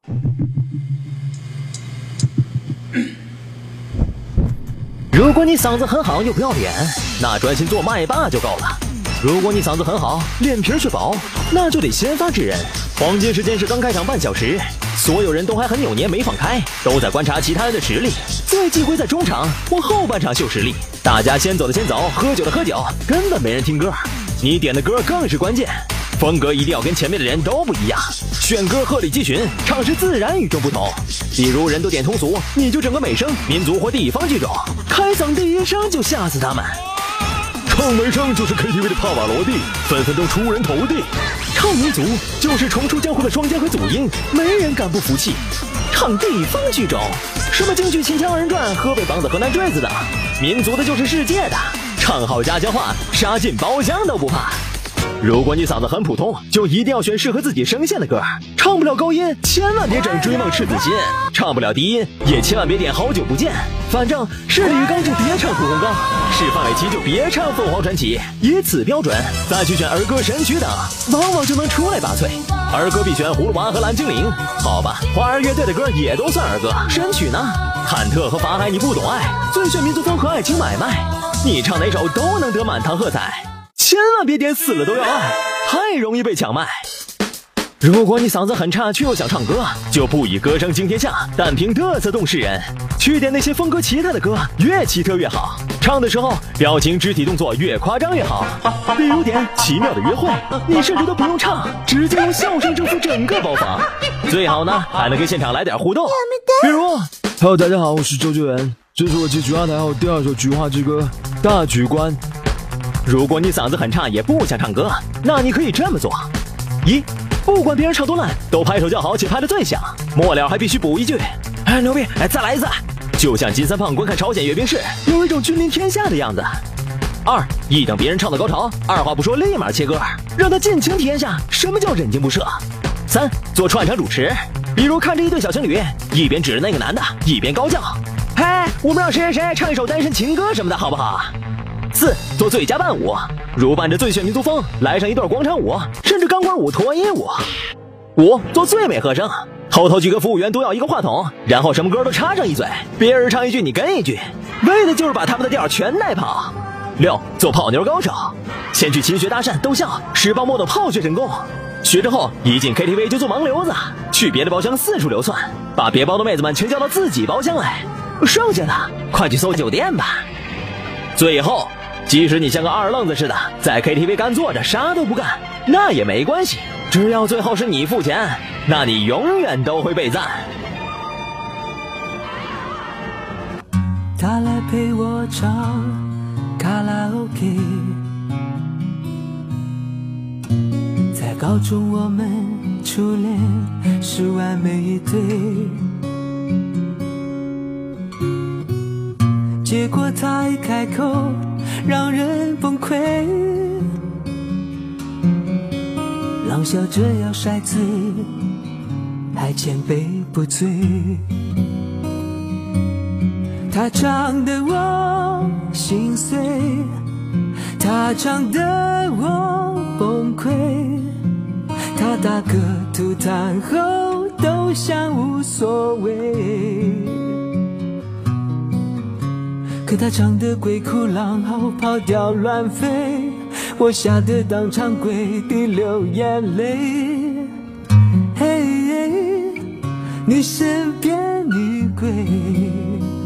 如果你嗓子很好又不要脸，那专心做麦霸就够了；如果你嗓子很好，脸皮却薄，那就得先发制人。黄金时间是刚开场半小时，所有人都还很扭捏没放开，都在观察其他人的实力。最忌讳在中场或后半场秀实力，大家先走的先走，喝酒的喝酒，根本没人听歌。你点的歌更是关键，风格一定要跟前面的人都不一样。选歌鹤立鸡群，唱时自然与众不同。比如人都点通俗，你就整个美声、民族或地方剧种，开嗓第一声就吓死他们。唱美声就是 KTV 的帕瓦罗蒂，分分钟出人头地。唱民族就是重出江湖的双肩和祖音，没人敢不服气。唱地方剧种，什么京剧、秦腔二人转、河北梆子、河南坠子的，民族的就是世界的。唱好家乡话，杀进包厢都不怕。如果你嗓子很普通，就一定要选适合自己声线的歌。唱不了高音，千万别整追梦赤子心；唱不了低音，也千万别点好久不见。反正是李玉刚就别唱屠洪刚，是范玮琪就别唱凤凰传奇。以此标准再去选儿歌神曲等，往往就能出类拔萃。儿歌必选葫芦娃和蓝精灵，好吧，花儿乐队的歌也都算儿歌。神曲呢？忐忑和法海你不懂爱，最炫民族风和爱情买卖，你唱哪首都能得满堂喝彩。千万别点死了都要爱，太容易被抢麦。如果你嗓子很差却又想唱歌，就不以歌声惊天下，但凭嘚瑟动世人。去点那些风格奇特的歌，越奇特越好。唱的时候，表情、肢体动作越夸张越好。比如点《奇妙的约会》，你甚至都不用唱，直接用笑声征服整个包房。最好呢，还能跟现场来点互动。比如，Hello，大家好，我是周杰伦，这是我继菊花台后第二首《菊花之歌》大局观。如果你嗓子很差也不想唱歌，那你可以这么做：一，不管别人唱多烂，都拍手叫好且拍的最响，末了还必须补一句：“哎，牛逼！哎，再来一次！”就像金三胖观看朝鲜阅兵式，有一种君临天下的样子。二，一等别人唱到高潮，二话不说立马切歌，让他尽情体验下什么叫忍精不射。三，做串场主持，比如看着一对小情侣，一边指着那个男的，一边高叫：“嘿，我们让谁谁谁唱一首单身情歌什么的，好不好？”四做最佳伴舞，如伴着最炫民族风来上一段广场舞，甚至钢管舞、脱衣舞。五做最美和声，后头几个服务员都要一个话筒，然后什么歌都插上一嘴，别人唱一句你跟一句，为的就是把他们的调全带跑。六做泡妞高手，先去勤学搭讪逗笑，十八摸的泡学神功，学之后一进 KTV 就做盲流子，去别的包厢四处流窜，把别包的妹子们全叫到自己包厢来，剩下的快去搜酒店吧。最后。即使你像个二愣子似的在 KTV 干坐着啥都不干，那也没关系，只要最后是你付钱，那你永远都会被赞。他来陪我唱卡拉 OK，在高中我们初恋是完美一对，结果他一开口。让人崩溃，狼笑着要骰子，还千杯不醉。他唱得我心碎，他唱得我崩溃。他大哥吐痰后都像无所谓。可他唱的鬼哭狼嚎跑调乱飞我吓得当场跪地流眼泪。嘿你身边女鬼。